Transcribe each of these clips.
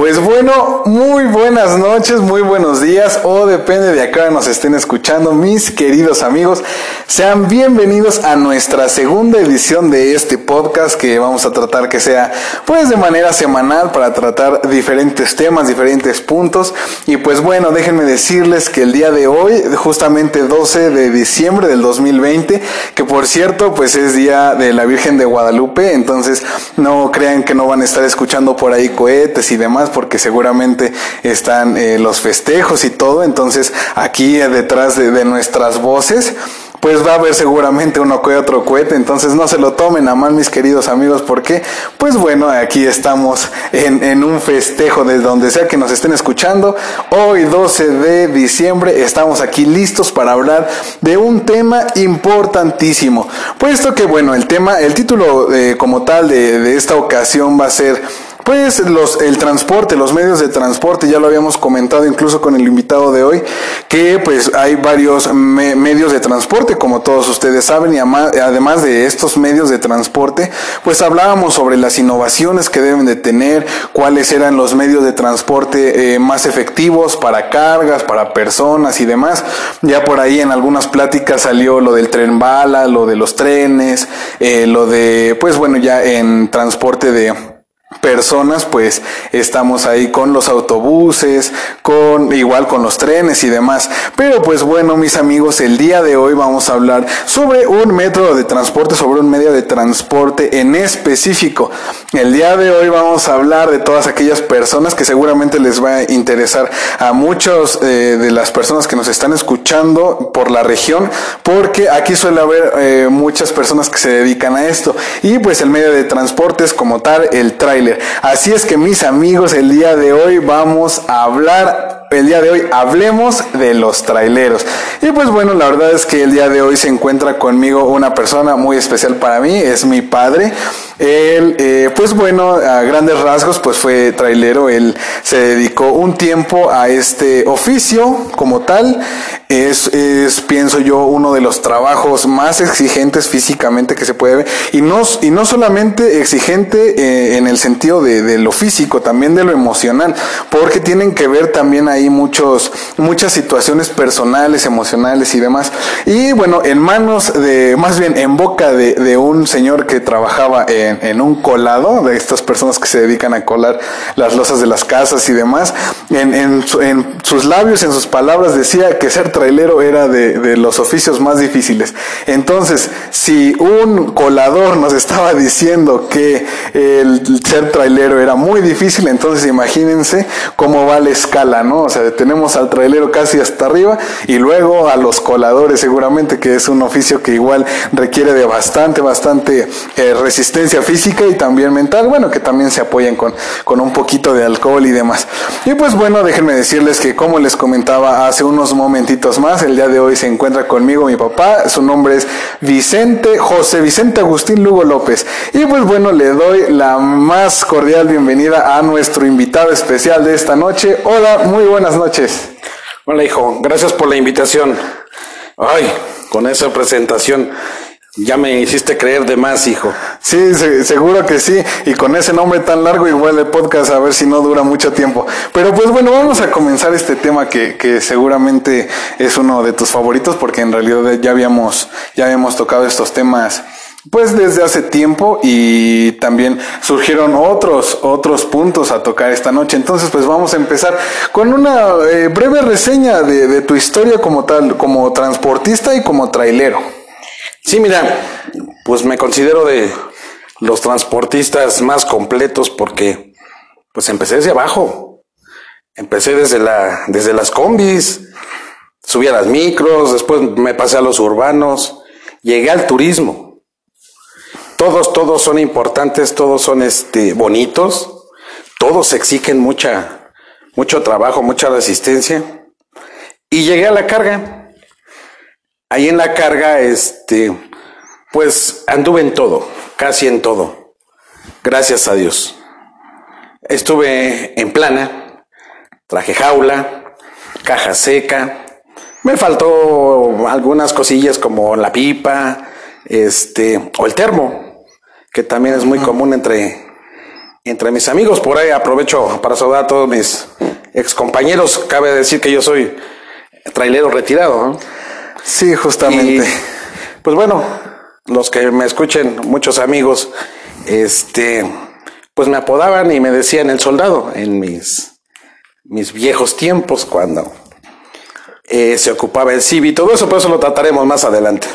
Pues muy buenas noches, muy buenos días o depende de acá nos estén escuchando mis queridos amigos. Sean bienvenidos a nuestra segunda edición de este podcast que vamos a tratar que sea pues de manera semanal para tratar diferentes temas, diferentes puntos. Y pues bueno, déjenme decirles que el día de hoy, justamente 12 de diciembre del 2020, que por cierto pues es día de la Virgen de Guadalupe, entonces no crean que no van a estar escuchando por ahí cohetes y demás porque seguramente están eh, los festejos y todo. Entonces aquí detrás de, de nuestras voces pues va a haber seguramente uno que otro cohete, entonces no se lo tomen a mal mis queridos amigos, porque pues bueno, aquí estamos en, un festejo desde donde sea que nos estén escuchando. Hoy 12 de diciembre estamos aquí listos para hablar de un tema importantísimo, puesto que bueno, el tema, el título eh, como tal de, de esta ocasión va a ser pues los, el transporte, los medios de transporte, ya lo habíamos comentado incluso con el invitado de hoy, que pues hay varios medios de transporte, como todos ustedes saben, y además de estos medios de transporte, pues hablábamos sobre las innovaciones que deben de tener, cuáles eran los medios de transporte eh, más efectivos para cargas, para personas y demás. Ya por ahí en algunas pláticas salió lo del tren bala, lo de los trenes, eh, lo de, pues bueno, ya en transporte de personas, pues estamos ahí con los autobuses, con igual con los trenes y demás. Pero pues bueno, mis amigos, el día de hoy vamos a hablar sobre un método de transporte, sobre un medio de transporte en específico. El día de hoy vamos a hablar de todas aquellas personas que seguramente les va a interesar a muchos eh, de las personas que nos están escuchando por la región, porque aquí suele haber eh, muchas personas que se dedican a esto. Y pues el medio de transporte es como tal el Así es que mis amigos, el día de hoy vamos a hablar, el día de hoy hablemos de los traileros. Y pues bueno, la verdad es que el día de hoy se encuentra conmigo una persona muy especial para mí, es mi padre. Él, eh, pues bueno, a grandes rasgos, pues fue trailero. Él se dedicó un tiempo a este oficio como tal. Es, es, pienso yo, uno de los trabajos más exigentes físicamente que se puede ver. Y no, y no solamente exigente eh, en el sentido de, de, lo físico, también de lo emocional, porque tienen que ver también ahí muchos, muchas situaciones personales, emocionales y demás. Y bueno, en manos de, más bien en boca de, de un señor que trabajaba en en, un colado de estas personas que se dedican a colar las losas de las casas y demás. En, en, sus labios, en sus palabras, decía que ser trailero era de, de los oficios más difíciles. Entonces, si un colador nos estaba diciendo que el ser trailero era muy difícil, entonces imagínense cómo va la escala, ¿no? O sea, tenemos al trailero casi hasta arriba y luego a los coladores seguramente que es un oficio que igual requiere de bastante, bastante eh, resistencia física y también mental, bueno, que también se apoyan con, con un poquito de alcohol y demás. Y pues bueno, déjenme decirles que como les comentaba hace unos momentitos más, el día de hoy se encuentra conmigo mi papá, su nombre es Vicente, José Vicente Agustín Lugo López. Y pues bueno, le doy la más cordial bienvenida a nuestro invitado especial de esta noche. Hola, muy buenas noches. Hola hijo, gracias por la invitación. Ay, con esa presentación ya me hiciste creer de más, hijo. Sí, seguro que sí. Y con ese nombre tan largo, igual el podcast, a ver si no dura mucho tiempo. Pero pues bueno, vamos a comenzar este tema que, que seguramente es uno de tus favoritos, porque en realidad ya habíamos, ya habíamos tocado estos temas pues desde hace tiempo y también surgieron otros otros puntos a tocar esta noche. Entonces, pues vamos a empezar con una eh, breve reseña de, de tu historia como tal, como transportista y como trailero. Sí, mira, pues me considero de los transportistas más completos porque pues empecé desde abajo. Empecé desde la desde las combis, subí a las micros, después me pasé a los urbanos, llegué al turismo. Todos todos son importantes, todos son este bonitos, todos exigen mucha mucho trabajo, mucha resistencia y llegué a la carga. Ahí en la carga, este, pues anduve en todo, casi en todo. Gracias a Dios. Estuve en plana, traje jaula, caja seca. Me faltó algunas cosillas como la pipa, este, o el termo, que también es muy común entre, entre mis amigos. Por ahí aprovecho para saludar a todos mis ex compañeros. Cabe decir que yo soy trailero retirado. ¿no? Sí, justamente. Y, pues bueno, los que me escuchen, muchos amigos, este, pues me apodaban y me decían el soldado en mis, mis viejos tiempos cuando eh, se ocupaba el CIVI y todo eso, pero eso lo trataremos más adelante.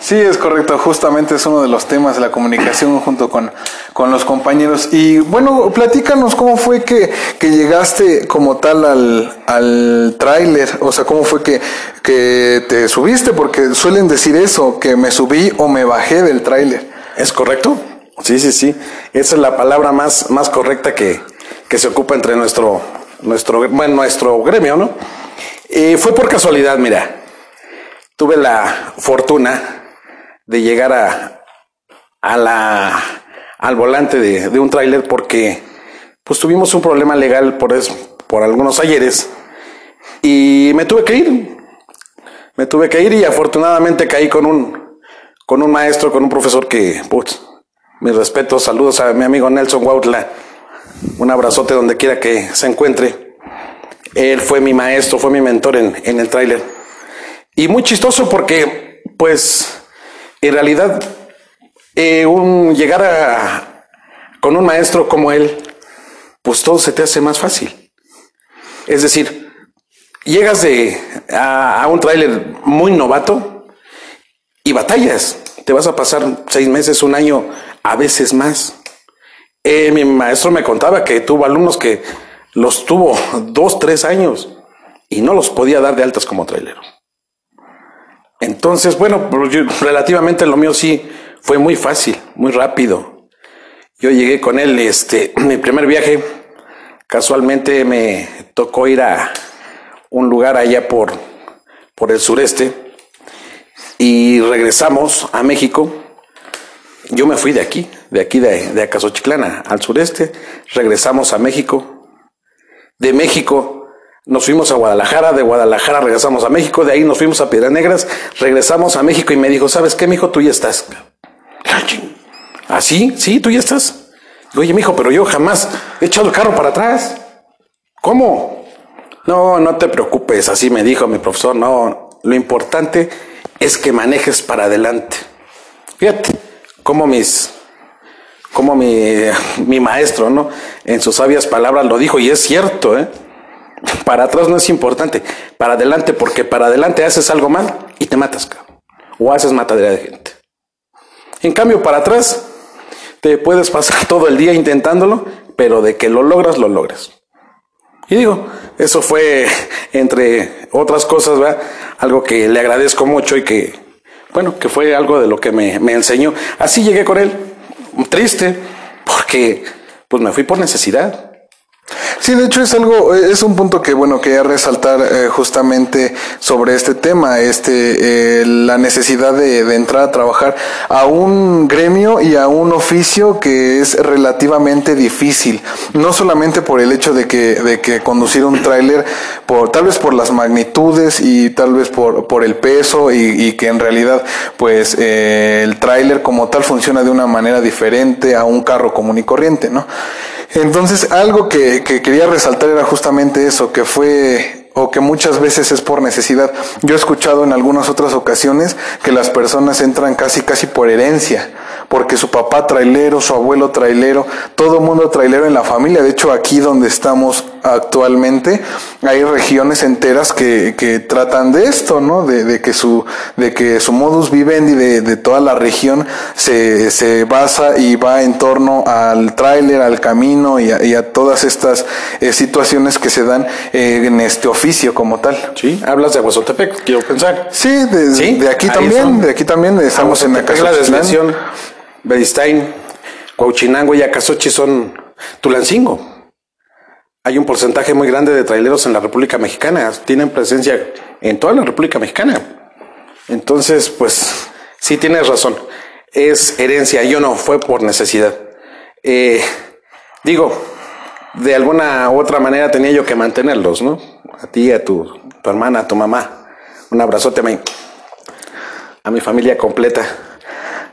Sí, es correcto. Justamente es uno de los temas de la comunicación junto con, con los compañeros. Y bueno, platícanos cómo fue que, que llegaste como tal al, al tráiler. O sea, cómo fue que, que te subiste, porque suelen decir eso, que me subí o me bajé del tráiler. ¿Es correcto? Sí, sí, sí. Esa es la palabra más, más correcta que, que se ocupa entre nuestro, nuestro, bueno, nuestro gremio, ¿no? Y fue por casualidad, mira. Tuve la fortuna de llegar a, a la, al volante de, de un tráiler porque pues tuvimos un problema legal por, eso, por algunos ayeres y me tuve que ir. Me tuve que ir y afortunadamente caí con un, con un maestro, con un profesor que, pues, mis respetos, saludos a mi amigo Nelson Wautla. Un abrazote donde quiera que se encuentre. Él fue mi maestro, fue mi mentor en, en el tráiler. Y muy chistoso porque, pues, en realidad, eh, un, llegar a, con un maestro como él, pues todo se te hace más fácil. Es decir, llegas de, a, un tráiler muy novato y batallas. Te vas a pasar seis meses, un año, a veces más. Eh, mi maestro me contaba que tuvo alumnos que los tuvo dos, tres años y no los podía dar de altas como trailero. Entonces, bueno, relativamente lo mío sí fue muy fácil, muy rápido. Yo llegué con él, este, mi primer viaje, casualmente me tocó ir a un lugar allá por, por el sureste y regresamos a México. Yo me fui de aquí, de aquí de, de Acasochiclana al sureste, regresamos a México. De México nos fuimos a Guadalajara, de Guadalajara regresamos a México, de ahí nos fuimos a Piedras Negras, regresamos a México y me dijo, ¿sabes qué, mijo? Tú ya estás. ¿Ah, sí? Sí, tú ya estás. Oye, mijo, pero yo jamás he echado el carro para atrás. ¿Cómo? No, no te preocupes, así me dijo mi profesor, no, lo importante es que manejes para adelante. Fíjate, como mis, como mi, mi maestro, ¿no? En sus sabias palabras lo dijo y es cierto, ¿eh? Para atrás no es importante, para adelante, porque para adelante haces algo mal y te matas. O haces matadera de gente. En cambio, para atrás, te puedes pasar todo el día intentándolo, pero de que lo logras, lo logras. Y digo, eso fue, entre otras cosas, ¿verdad? algo que le agradezco mucho y que, bueno, que fue algo de lo que me, me enseñó. Así llegué con él, triste, porque pues me fui por necesidad. Sí, de hecho es algo, es un punto que bueno quería resaltar eh, justamente sobre este tema, este, eh, la necesidad de, de, entrar a trabajar a un gremio y a un oficio que es relativamente difícil, no solamente por el hecho de que, de que conducir un tráiler, por tal vez por las magnitudes y tal vez por, por el peso y, y que en realidad pues eh, el tráiler como tal funciona de una manera diferente a un carro común y corriente, ¿no? Entonces, algo que, que, quería resaltar era justamente eso, que fue, o que muchas veces es por necesidad. Yo he escuchado en algunas otras ocasiones que las personas entran casi, casi por herencia, porque su papá trailero, su abuelo trailero, todo mundo trailero en la familia. De hecho, aquí donde estamos actualmente, hay regiones enteras que, que tratan de esto, ¿no? De, de, que su, de que su modus vivendi de, de toda la región se, se basa y va en torno al tráiler, al camino y a, y a todas estas eh, situaciones que se dan eh, en este oficio como tal. Sí, hablas de Aguazotepec, quiero pensar. Sí, de, ¿Sí? de aquí Ahí también, son. de aquí también estamos en la la desviación, Beristain, Cuauchinango y Acasochi son Tulancingo hay un porcentaje muy grande de traileros en la República Mexicana, tienen presencia en toda la República Mexicana. Entonces, pues sí tienes razón, es herencia, yo no, fue por necesidad. Eh, digo, de alguna u otra manera tenía yo que mantenerlos, ¿no? A ti, a tu, tu hermana, a tu mamá. Un abrazote a mi, a mi familia completa.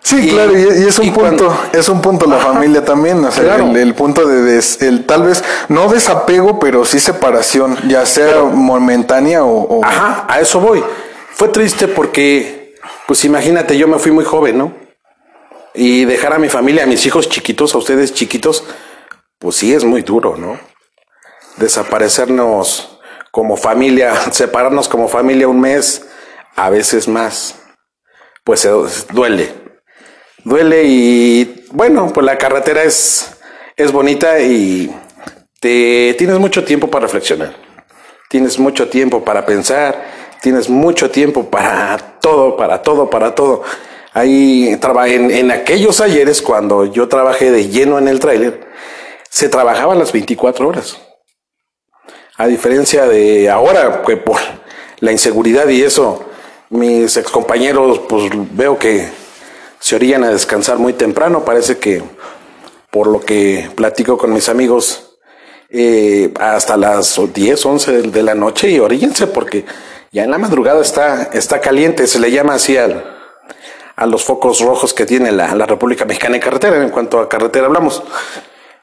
Sí, claro, y, es un punto, es un punto la familia también, o sea, el, punto de el tal vez no desapego, pero sí separación, ya sea momentánea o, Ajá, a eso voy. Fue triste porque, pues imagínate, yo me fui muy joven, ¿no? Y dejar a mi familia, a mis hijos chiquitos, a ustedes chiquitos, pues sí es muy duro, ¿no? Desaparecernos como familia, separarnos como familia un mes, a veces más, pues duele duele y bueno, pues la carretera es, es bonita y te tienes mucho tiempo para reflexionar. Tienes mucho tiempo para pensar, tienes mucho tiempo para todo, para todo, para todo. Ahí en, en aquellos ayeres, cuando yo trabajé de lleno en el tráiler, se trabajaban las 24 horas. A diferencia de ahora, que por la inseguridad y eso, mis excompañeros, pues veo que se orillan a descansar muy temprano. Parece que, por lo que platico con mis amigos, eh, hasta las 10, 11 de la noche y oríllense porque ya en la madrugada está, está caliente. Se le llama así al, a los focos rojos que tiene la, la República Mexicana en carretera, en cuanto a carretera hablamos.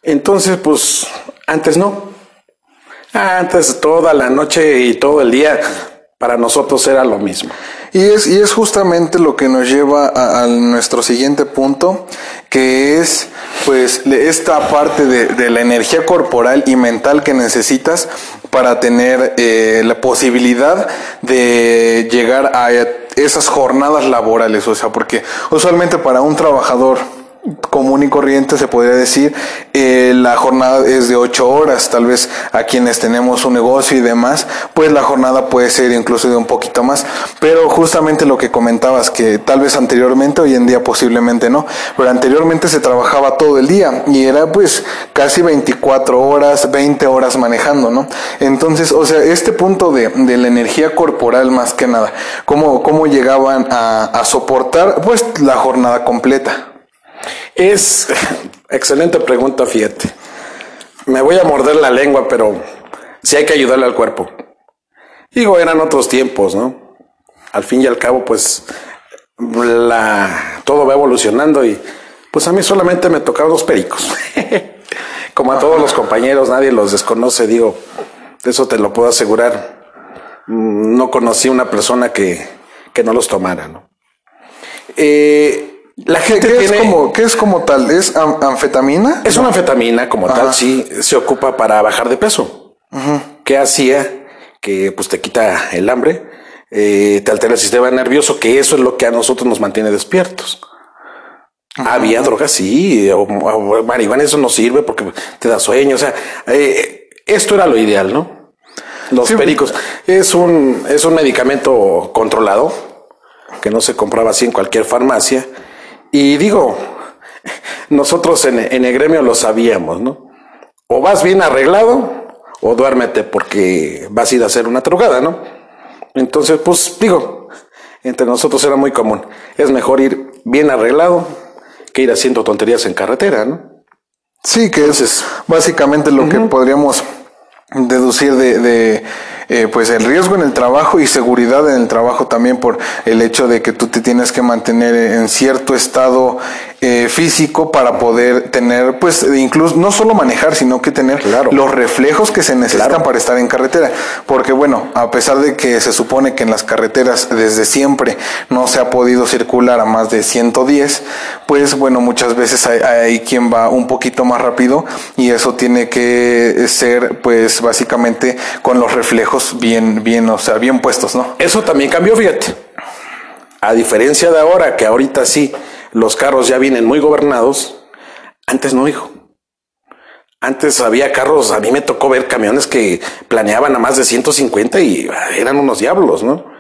Entonces, pues, antes no. Antes toda la noche y todo el día para nosotros era lo mismo. Y es, y es justamente lo que nos lleva a, nuestro siguiente punto, que es pues esta parte de, la energía corporal y mental que necesitas para tener eh, la posibilidad de llegar a esas jornadas laborales. O sea, porque usualmente para un trabajador común y corriente, se podría decir, eh, la jornada es de ocho horas, tal vez a quienes tenemos un negocio y demás, pues la jornada puede ser incluso de un poquito más, pero justamente lo que comentabas, que tal vez anteriormente, hoy en día posiblemente no, pero anteriormente se trabajaba todo el día y era pues casi 24 horas, 20 horas manejando, ¿no? Entonces, o sea, este punto de, de la energía corporal más que nada, ¿cómo, cómo llegaban a, a soportar pues la jornada completa? Es excelente pregunta, fíjate. Me voy a morder la lengua, pero sí hay que ayudarle al cuerpo. Digo, eran otros tiempos, ¿no? Al fin y al cabo, pues la, todo va evolucionando y pues a mí solamente me tocaron los pericos. Como a todos los compañeros, nadie los desconoce, digo, eso te lo puedo asegurar. No conocí una persona que, que no los tomara, ¿no? Eh, la gente ¿Qué, es como, ¿Qué es como tal? ¿Es anfetamina? Es una anfetamina como tal, sí. Se ocupa para bajar de peso. ¿Qué hacía? Que pues te quita el hambre, eh, te altera el sistema nervioso, que eso es lo que a nosotros nos mantiene despiertos. Había drogas, sí, o, marihuana, eso no sirve porque te da sueño. O sea, eh, esto era lo ideal, ¿no? Los pericos. Es un, es un medicamento controlado que no se compraba así en cualquier farmacia y digo, nosotros en, el gremio lo sabíamos, ¿no? O vas bien arreglado o duérmete porque vas a ir a hacer una trugada, ¿no? Entonces, pues digo, entre nosotros era muy común. Es mejor ir bien arreglado que ir haciendo tonterías en carretera, ¿no? Sí, que es básicamente lo que podríamos deducir de eh, pues el riesgo en el trabajo y seguridad en el trabajo también por el hecho de que tú te tienes que mantener en cierto estado eh, físico para poder tener, pues incluso no solo manejar, sino que tener los reflejos que se necesitan para estar en carretera. Porque bueno, a pesar de que se supone que en las carreteras desde siempre no se ha podido circular a más de 110, pues bueno, muchas veces hay, hay quien va un poquito más rápido y eso tiene que ser pues básicamente con los reflejos bien, bien, o sea, bien puestos, ¿no? Eso también cambió, fíjate. A diferencia de ahora, que ahorita sí, los carros ya vienen muy gobernados, antes no, hijo. Antes había carros, a mí me tocó ver camiones que planeaban a más de 150 y eran unos diablos, ¿no?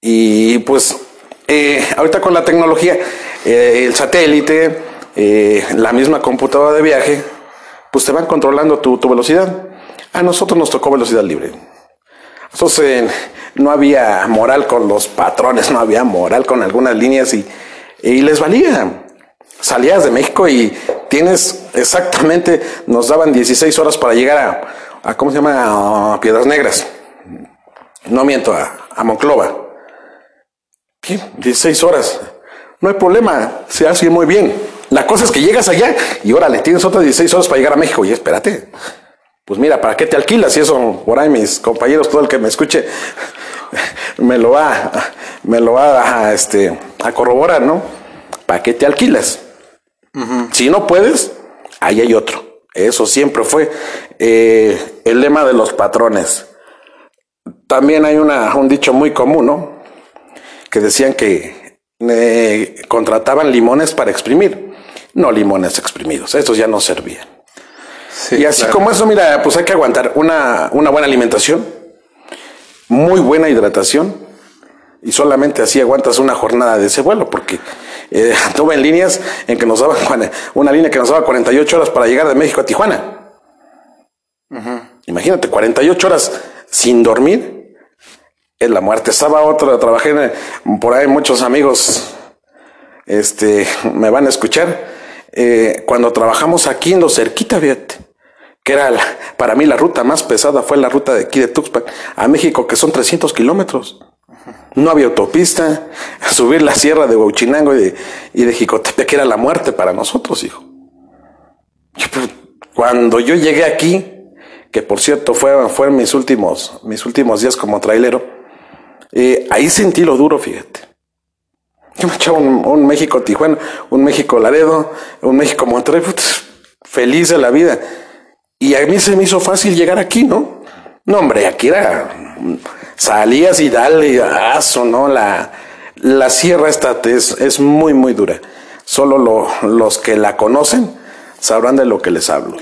Y pues eh, ahorita con la tecnología, eh, el satélite, eh, la misma computadora de viaje, pues te van controlando tu, tu velocidad. A nosotros nos tocó velocidad libre. Entonces no había moral con los patrones, no había moral con algunas líneas y, y les valía. Salías de México y tienes exactamente, nos daban 16 horas para llegar a, ¿cómo se llama? A Piedras Negras. No miento, a, a Monclova. ¿Qué? 16 horas. No hay problema, se hace muy bien. La cosa es que llegas allá y órale, tienes otras 16 horas para llegar a México. Y espérate, pues mira, ¿para qué te alquilas? Y eso, por ahí mis compañeros, todo el que me escuche, me lo va, me lo va a, este, a corroborar, ¿no? ¿Para qué te alquilas? Si no puedes, ahí hay otro. Eso siempre fue eh, el lema de los patrones. También hay una, un dicho muy común, ¿no? Que decían que eh, contrataban limones para exprimir, no limones exprimidos. Esos ya no servían. y así como eso, mira, pues hay que aguantar una, una buena alimentación, muy buena hidratación, y solamente así aguantas una jornada de ese vuelo, porque eh, tuve en líneas en que nos daban una línea que nos daba 48 horas para llegar de México a Tijuana. Imagínate, 48 horas sin dormir es la muerte. Estaba otra, trabajé por ahí, muchos amigos este, me van a escuchar. Eh, cuando trabajamos aquí en lo cerquita, fíjate, que era para mí la ruta más pesada, fue la ruta de aquí de Tuxpan a México, que son 300 kilómetros. No había autopista, subir la sierra de Huachinango y de, y de Jicotepec era la muerte para nosotros, hijo. Pues, cuando yo llegué aquí, que por cierto fueron, fueron mis últimos, mis últimos días como trailero, eh, ahí sentí lo duro, fíjate. Yo me echaba un, México Tijuana, un México Laredo, un México Monterrey, feliz de la vida. Y a mí se me hizo fácil llegar aquí, ¿no? No, hombre, aquí era salías y dale, aso, ¿no? La, la sierra esta es, es muy, muy dura. Solo lo, los que la conocen sabrán de lo que les hablo.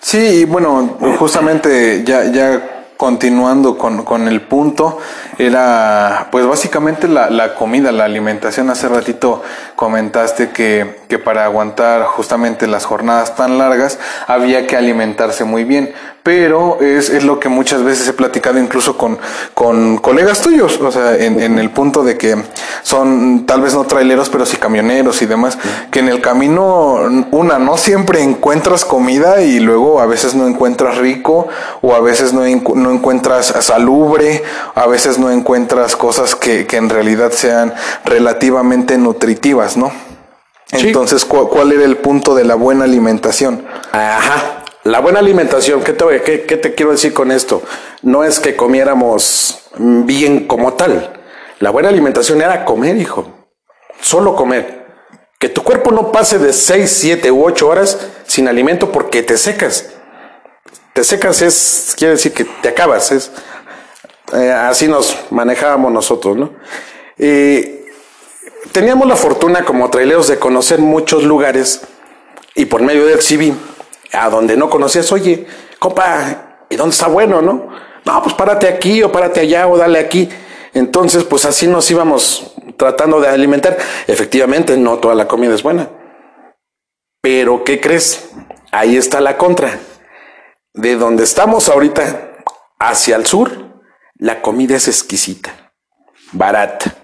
Sí, bueno, justamente ya, ya continuando con, con, el punto, era pues básicamente la, la, comida, la alimentación. Hace ratito comentaste que, que, para aguantar justamente las jornadas tan largas había que alimentarse muy bien pero es, es, lo que muchas veces he platicado incluso con, con colegas tuyos, o sea, en, en, el punto de que son tal vez no traileros, pero sí camioneros y demás, que en el camino, una, no siempre encuentras comida y luego a veces no encuentras rico o a veces no, no encuentras salubre, a veces no encuentras cosas que, que en realidad sean relativamente nutritivas, ¿no? Entonces, ¿cuál, ¿cuál era el punto de la buena alimentación? Ajá. La buena alimentación, ¿qué te, qué, te quiero decir con esto? No es que comiéramos bien como tal. La buena alimentación era comer, hijo. Solo comer. Que tu cuerpo no pase de 6, 7 u 8 horas sin alimento porque te secas. Te secas es, quiere decir que te acabas. Es, eh, así nos manejábamos nosotros, ¿no? Teníamos la fortuna como traileros de conocer muchos lugares y por medio del CV a donde no conocías, oye, compa, ¿y dónde está bueno, no? No, pues párate aquí o párate allá o dale aquí. Entonces, pues así nos íbamos tratando de alimentar. Efectivamente, no toda la comida es buena. Pero, ¿qué crees? Ahí está la contra. De donde estamos ahorita hacia el sur, la comida es exquisita, barata.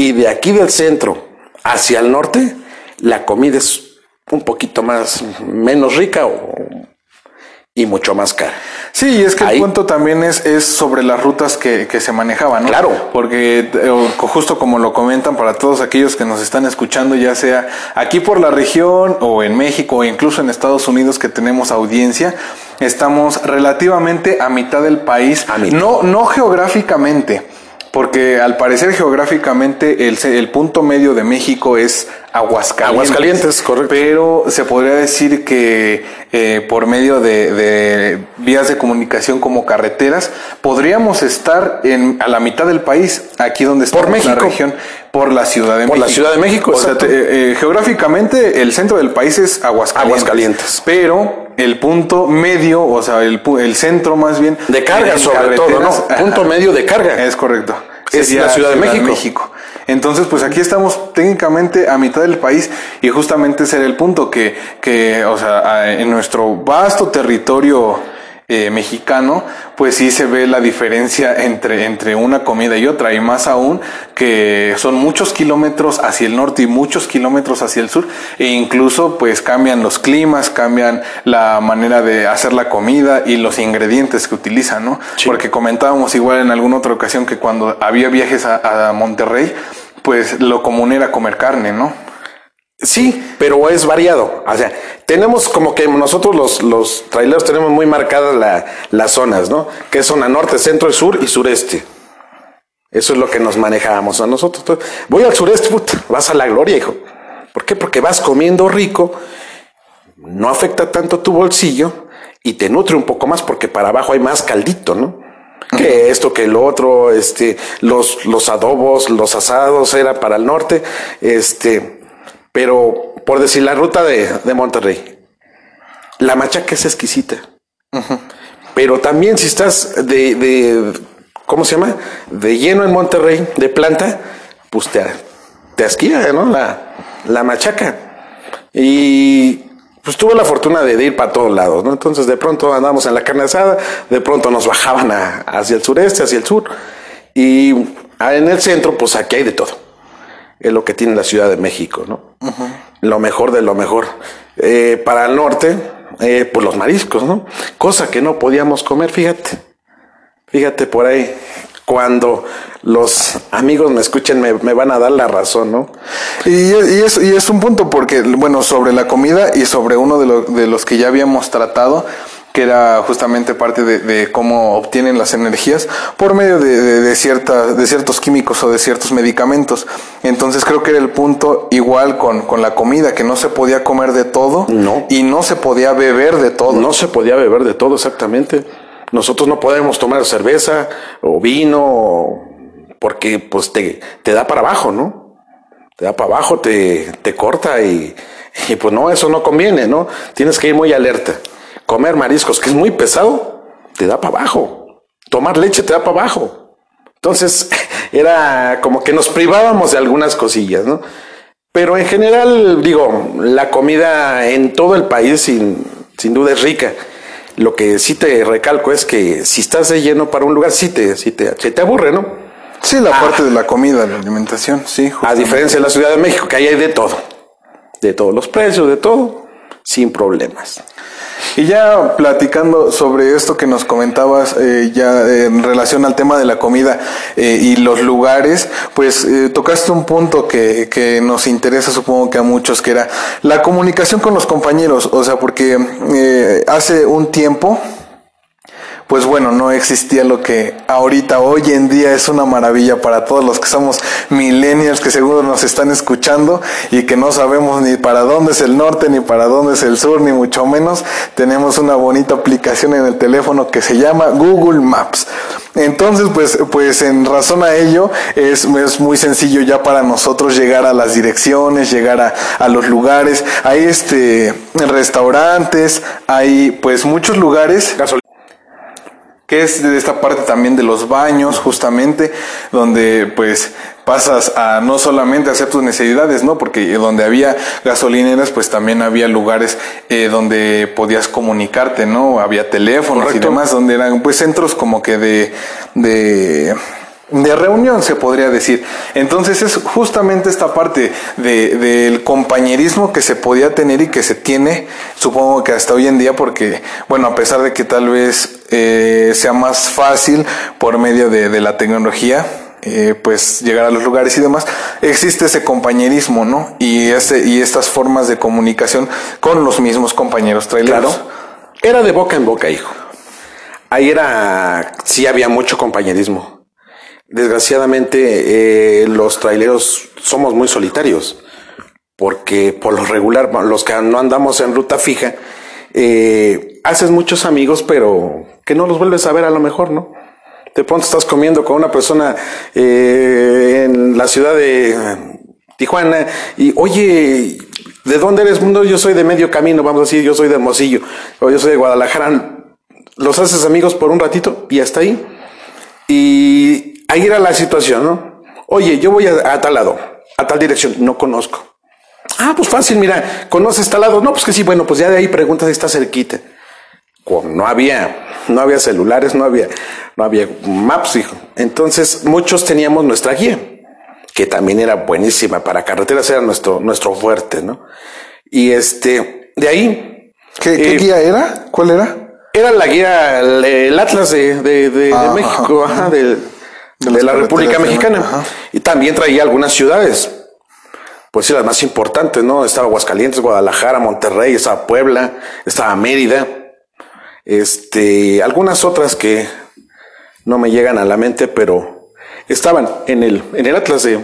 Y de aquí del centro hacia el norte, la comida es un poquito más, menos rica y mucho más cara. Sí, es que el punto también es, es sobre las rutas que, que se manejaban, ¿no? Claro. Porque eh, justo como lo comentan para todos aquellos que nos están escuchando, ya sea aquí por la región o en México o incluso en Estados Unidos que tenemos audiencia, estamos relativamente a mitad del país, no, no geográficamente porque al parecer geográficamente el, el, punto medio de México es Aguascalientes. Aguascalientes, correcto. Pero se podría decir que eh, por medio de, de, vías de comunicación como carreteras, podríamos estar en, a la mitad del país, aquí donde está la región, por la Ciudad de México. Por la Ciudad de México, o sea, eh, geográficamente el centro del país es Aguascalientes. Aguascalientes. Pero el punto medio, o sea, el, el centro más bien. De carga, sobre todo, ¿no? Punto medio de carga. Es correcto. Es la Ciudad, de México. México. Entonces, pues aquí estamos técnicamente a mitad del país y justamente ese era el punto que, que o sea, en nuestro vasto territorio eh, mexicano, pues sí se ve la diferencia entre, entre una comida y otra, y más aún que son muchos kilómetros hacia el norte y muchos kilómetros hacia el sur, e incluso pues cambian los climas, cambian la manera de hacer la comida y los ingredientes que utilizan, ¿no? Porque comentábamos igual en alguna otra ocasión que cuando había viajes a, a Monterrey, pues lo común era comer carne, ¿no? Sí, pero es variado. O sea, tenemos como que nosotros los, los traileros tenemos muy marcadas la, las zonas, ¿no? Que es zona norte, centro, sur y sureste. Eso es lo que nos manejábamos a nosotros. Voy al sureste, puta, vas a la gloria, hijo. ¿Por qué? Porque vas comiendo rico, no afecta tanto tu bolsillo y te nutre un poco más porque para abajo hay más caldito, ¿no? Que esto, que lo otro, este, los, los adobos, los asados era para el norte, este, pero, por decir, la ruta de, de Monterrey, la machaca es exquisita. Pero también si estás de, de, ¿cómo se llama? De lleno en Monterrey, de planta, pues te, te asquía, ¿no? La, la machaca. Y pues tuve la fortuna de, ir para todos lados, ¿no? Entonces de pronto andamos en la carne asada, de pronto nos bajaban hacia el sureste, hacia el sur. Y en el centro, pues aquí hay de todo es lo que tiene la Ciudad de México, ¿no? Lo mejor de lo mejor. Eh, para el norte, eh, pues los mariscos, ¿no? Cosa que no podíamos comer, fíjate. Fíjate por ahí, cuando los amigos me escuchen me, van a dar la razón, ¿no? Y, es, y es un punto porque, bueno, sobre la comida y sobre uno de, de los que ya habíamos tratado, que era justamente parte de, cómo obtienen las energías por medio de, de, ciertas, de ciertos químicos o de ciertos medicamentos. Entonces creo que era el punto igual con, con la comida, que no se podía comer de todo no. y no se podía beber de todo. No se podía beber de todo, exactamente. Nosotros no podemos tomar cerveza o vino porque pues te, te da para abajo, ¿no? Te da para abajo, te, te corta y, y pues no, eso no conviene, ¿no? Tienes que ir muy alerta comer mariscos, que es muy pesado, te da para abajo. Tomar leche te da para abajo. Entonces, era como que nos privábamos de algunas cosillas, ¿no? Pero en general, digo, la comida en todo el país sin, sin duda es rica. Lo que sí te recalco es que si estás de lleno para un lugar, sí te, sí te, te aburre, ¿no? Sí, la ah. parte de la comida, la alimentación, sí. A diferencia de la Ciudad de México, que ahí hay de todo. De todos los precios, de todo, sin problemas. Y ya platicando sobre esto que nos comentabas eh, ya en relación al tema de la comida eh, y los lugares, pues eh, tocaste un punto que, que nos interesa supongo que a muchos, que era la comunicación con los compañeros, o sea, porque hace un tiempo pues bueno, no existía lo que ahorita, hoy en día es una maravilla para todos los que somos millennials que seguro nos están escuchando y que no sabemos ni para dónde es el norte, ni para dónde es el sur, ni mucho menos. Tenemos una bonita aplicación en el teléfono que se llama Google Maps. Entonces, pues, pues en razón a ello, es, es muy sencillo ya para nosotros llegar a las direcciones, llegar a, a los lugares. Hay este restaurantes, hay pues muchos lugares que es de esta parte también de los baños, justamente, donde pues pasas a no solamente hacer tus necesidades, ¿no? Porque donde había gasolineras, pues también había lugares eh, donde podías comunicarte, ¿no? Había teléfonos y demás, donde eran pues centros como que de, de de reunión, se podría decir. Entonces es justamente esta parte de, del compañerismo que se podía tener y que se tiene, supongo que hasta hoy en día, porque, bueno, a pesar de que tal vez eh, sea más fácil por medio de, de la tecnología, eh, pues llegar a los lugares y demás, existe ese compañerismo, ¿no? Y, ese, y estas formas de comunicación con los mismos compañeros traileros. Claro. Era de boca en boca, hijo. Ahí era, sí había mucho compañerismo Desgraciadamente, eh, los traileros somos muy solitarios, porque por lo regular, los que no andamos en ruta fija, eh, haces muchos amigos, pero que no los vuelves a ver a lo mejor, ¿no? De pronto estás comiendo con una persona eh, en la ciudad de Tijuana y, oye, ¿de dónde eres? mundo? yo soy de medio camino, vamos a decir, yo soy de Hermosillo, o yo soy de Guadalajara. Los haces amigos por un ratito y hasta ahí. Y ahí era la situación, ¿no? Oye, yo voy a, tal lado, a tal dirección, no conozco. Ah, pues fácil, mira, ¿conoces tal lado? No, pues que sí, bueno, pues ya de ahí preguntas si está cerquita. No había, no había celulares, no había, no había maps, hijo. Entonces, muchos teníamos nuestra guía, que también era buenísima para carreteras, era nuestro, nuestro fuerte, ¿no? Y este, de ahí. ¿Qué, qué eh, guía era? ¿Cuál era? Era la guía, el, Atlas de, de, de, México, ajá, del de, la República Mexicana. ajá. Y también traía algunas ciudades. Pues sí, las más importantes, ¿no? Estaba Aguascalientes, Guadalajara, Monterrey, estaba Puebla, estaba Mérida. Este, algunas otras que no me llegan a la mente, pero estaban en el, en el Atlas de,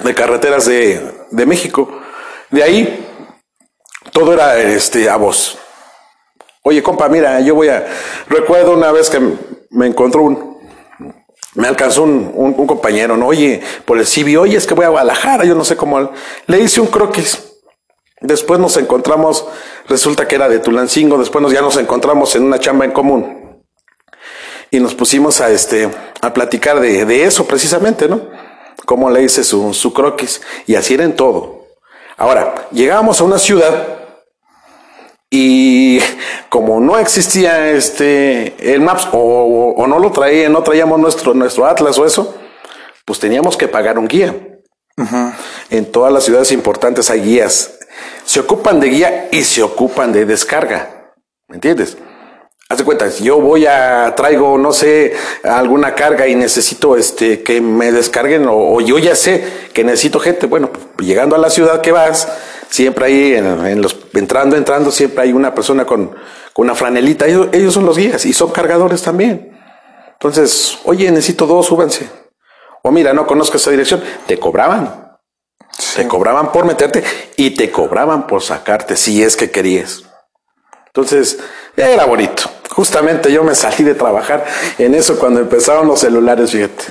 de carreteras de, de México. De ahí, todo era este, a voz. Oye, compa, mira, yo voy a. Recuerdo una vez que me encontró un. Me alcanzó un, un- compañero, ¿no? Oye, por el CB, oye, es que voy a Guadalajara, yo no sé cómo. Le hice un croquis. Después nos encontramos, resulta que era de Tulancingo, después nos, ya nos encontramos en una chamba en común. Y nos pusimos a, este, a platicar de, de eso precisamente, ¿no? Cómo le hice su, su croquis. Y así era en todo. Ahora, llegábamos a una ciudad y como no existía este el Maps o, o- o no lo traía, no traíamos nuestro, nuestro Atlas o eso, pues teníamos que pagar un guía. En todas las ciudades importantes hay guías. Se ocupan de guía y se ocupan de descarga. ¿Me entiendes? Haz de cuenta, si yo voy a, traigo, no sé, alguna carga y necesito este que me descarguen, o, o yo ya sé que necesito gente. Bueno, llegando a la ciudad que vas, siempre ahí en, en los, entrando, entrando, siempre hay una persona con, con una franelita. Ellos, ellos son los guías y son cargadores también. Entonces, oye, necesito dos, súbanse. O mira, no conozco esa dirección. Te cobraban. Te cobraban por meterte y te cobraban por sacarte si es que querías. Entonces, era bonito. Justamente yo me salí de trabajar en eso cuando empezaron los celulares, fíjate.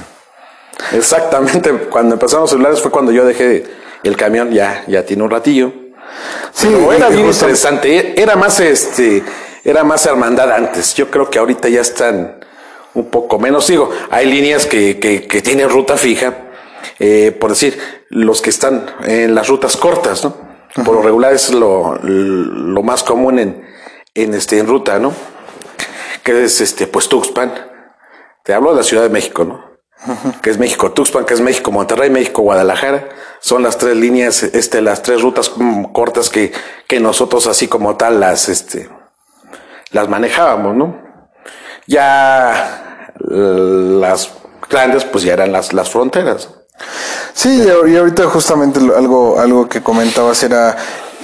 Exactamente, cuando empezaron los celulares fue cuando yo dejé el camión, ya, ya tiene un ratillo. Sí, Pero era bien interesante, era más este, era más hermandad antes. Yo creo que ahorita ya están un poco menos. Digo, hay líneas que, que, que tienen ruta fija, eh, por decir, los que están en las rutas cortas, ¿no? Por lo regular es lo, lo más común en, en este, en ruta, ¿no? Que es este, pues Tuxpan. Te hablo de la Ciudad de México, ¿no? Que es México Tuxpan, que es México Monterrey, México Guadalajara. Son las tres líneas, este, las tres rutas mm, cortas que, que nosotros así como tal las, este, las manejábamos, ¿no? Ya las grandes, pues ya eran las, las fronteras. Sí, y ahor- y ahorita justamente algo, algo que comentabas era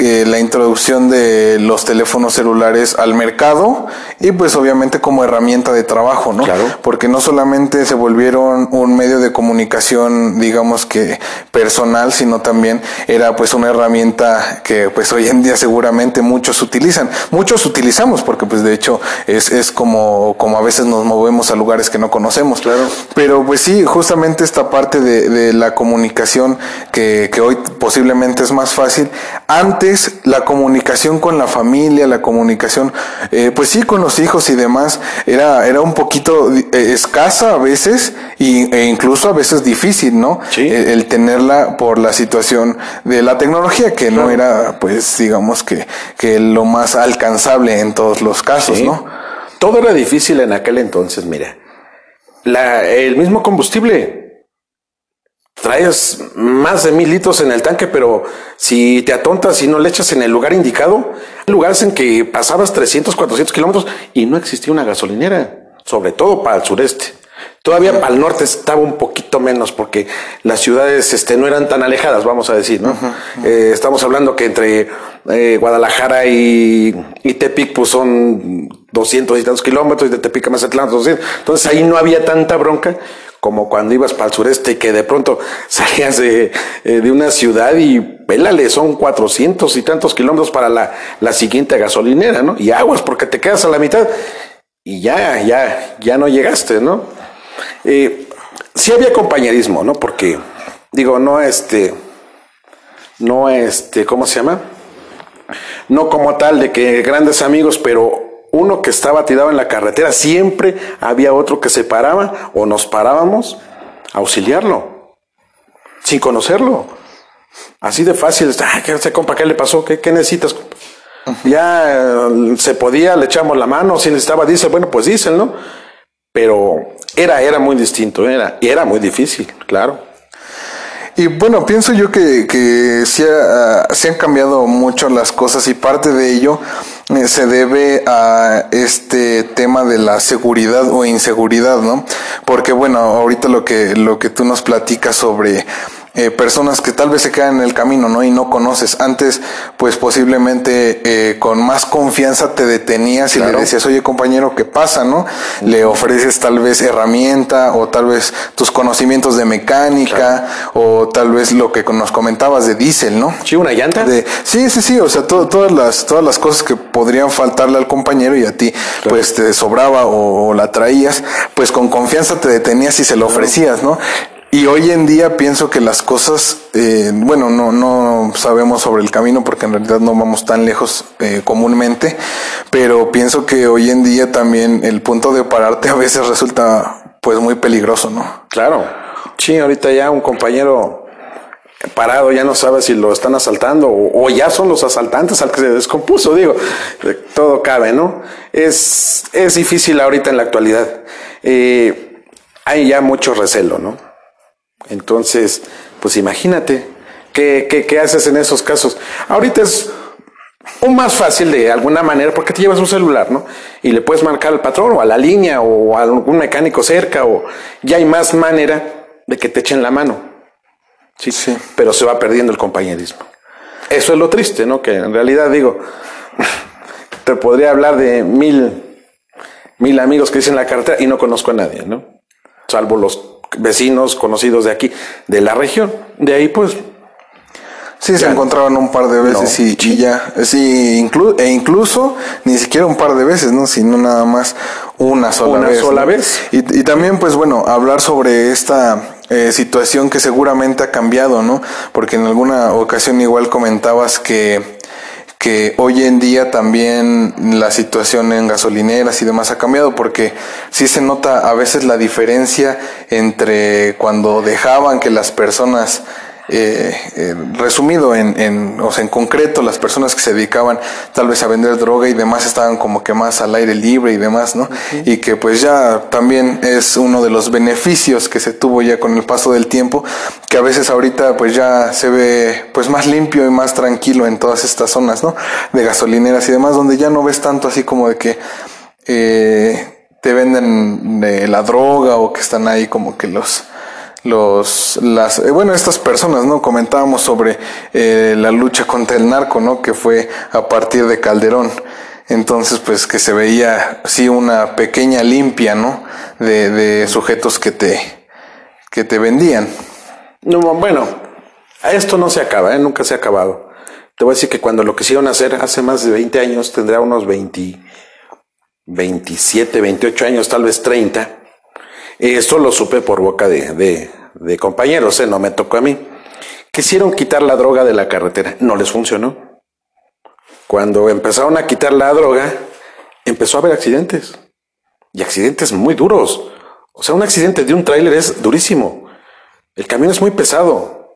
eh, la introducción de los teléfonos celulares al mercado y pues obviamente como herramienta de trabajo, ¿no? Claro. Porque no solamente se volvieron un medio de comunicación, digamos que personal, sino también era pues una herramienta que pues hoy en día seguramente muchos utilizan. Muchos utilizamos porque pues de hecho es, es como, como a veces nos movemos a lugares que no conocemos. Claro. Pero pues sí, justamente esta parte de, de la comunicación que, que hoy posiblemente es más fácil. Antes la comunicación con la familia, la comunicación, eh, pues sí, con los hijos y demás, era, era un poquito eh, escasa a veces y, e incluso a veces difícil, ¿no? Sí. El, el tenerla por la situación de la tecnología que no era, pues digamos que, que lo más alcanzable en todos los casos, Sí. ¿no? Todo era difícil en aquel entonces, mira. La, el mismo combustible. Traes más de mil litros en el tanque, pero si te atontas y no le echas en el lugar indicado, hay lugares en que pasabas 300, 400 kilómetros y no existía una gasolinera, sobre todo para el sureste. Todavía para el norte estaba un poquito menos porque las ciudades este, no eran tan alejadas, vamos a decir, ¿no? Eh, estamos hablando que entre eh, Guadalajara y, y Tepic pues son 200 y tantos kilómetros y de Tepic a Mazatlán 200. Entonces ahí no había tanta bronca como cuando ibas para el sureste y que de pronto salías de, eh, de una ciudad y pélale, son 400 y tantos kilómetros para la, la siguiente gasolinera, ¿no? Y aguas porque te quedas a la mitad y ya, ya, ya no llegaste, ¿no? Eh, sí había compañerismo, ¿no? Porque, digo, no este, no este, ¿cómo se llama? No como tal de que grandes amigos, pero uno que estaba tirado en la carretera, siempre había otro que se paraba o nos parábamos a auxiliarlo, sin conocerlo. Así de fácil, ah, ¿qué hace, compa? ¿Qué le pasó? ¿Qué, qué necesitas? compa? Ya eh, se podía, le echamos la mano, si necesitaba diésel, bueno, pues diésel, ¿no? Pero era, era muy distinto, era, y era muy difícil, claro. Y bueno, pienso yo que, que sí, sí han cambiado mucho las cosas y parte de ello se debe a este tema de la seguridad o inseguridad, ¿no? Porque bueno, ahorita lo que, lo que tú nos platicas sobre eh, personas que tal vez se quedan en el camino, ¿no? Y no conoces. Antes, pues posiblemente eh, con más confianza te detenías y le decías, oye compañero, ¿qué pasa, no? Le ofreces tal vez herramienta o tal vez tus conocimientos de mecánica o tal vez lo que nos comentabas de diésel, ¿no? Sí, una llanta. De, sí, sí, sí, o sea, todas las todas las cosas que podrían faltarle al compañero y a ti pues te sobraba o, la traías, pues con confianza te detenías y se lo ofrecías, ¿no? Y hoy en día pienso que las cosas, eh, bueno, no, no sabemos sobre el camino porque en realidad no vamos tan lejos eh, comúnmente, pero pienso que hoy en día también el punto de pararte a veces resulta pues muy peligroso, ¿no? Claro. Sí, ahorita ya un compañero parado ya no sabe si lo están asaltando o, ya son los asaltantes al que se descompuso, digo, todo cabe, ¿no? Es, es difícil ahorita en la actualidad. Eh, hay ya mucho recelo, ¿no? Entonces, pues imagínate, ¿qué, qué, qué haces en esos casos? Ahorita es un más fácil de alguna manera porque te llevas un celular, ¿no? Y le puedes marcar al patrón o a la línea o a algún mecánico cerca o ya hay más manera de que te echen la mano. Sí, sí. Pero se va perdiendo el compañerismo. Eso es lo triste, ¿no? Que en realidad digo, te podría hablar de mil, mil amigos que dicen la carretera y no conozco a nadie, ¿no? Salvo los vecinos conocidos de aquí, de la región. De ahí pues... Sí, se encontraban un par de veces y, ya, sí, e incluso ni siquiera un par de veces, ¿no? Sino nada más una sola una vez. sola vez. Y, y, también, pues bueno, hablar sobre esta eh, situación que seguramente ha cambiado, ¿no? Porque en alguna ocasión igual comentabas que que hoy en día también la situación en gasolineras y demás ha cambiado porque sí se nota a veces la diferencia entre cuando dejaban que las personas eh, eh, resumido en, en, o sea, en concreto, las personas que se dedicaban tal vez a vender droga y demás estaban como que más al aire libre y demás, ¿no? Y que pues ya también es uno de los beneficios que se tuvo ya con el paso del tiempo, que a veces ahorita pues ya se ve pues más limpio y más tranquilo en todas estas zonas, ¿no? De gasolineras y demás, donde ya no ves tanto así como de que eh, te venden de la droga o que están ahí como que los los las eh, bueno estas personas no comentábamos sobre eh, la lucha contra el narco no que fue a partir de Calderón. Entonces pues que se veía sí una pequeña limpia no de, de sujetos que te que te vendían. No bueno esto no se acaba ¿eh? nunca se ha acabado. Te voy a decir que cuando lo quisieron hacer hace más de 20 años tendrá unos 20 27 28 años tal vez 30 esto lo supe por boca de, de, compañeros, ¿eh? no me tocó a mí. Quisieron quitar la droga de la carretera, no les funcionó. Cuando empezaron a quitar la droga, empezó a haber accidentes. Y accidentes muy duros. O sea, un accidente de un tráiler es durísimo. El camión es muy pesado.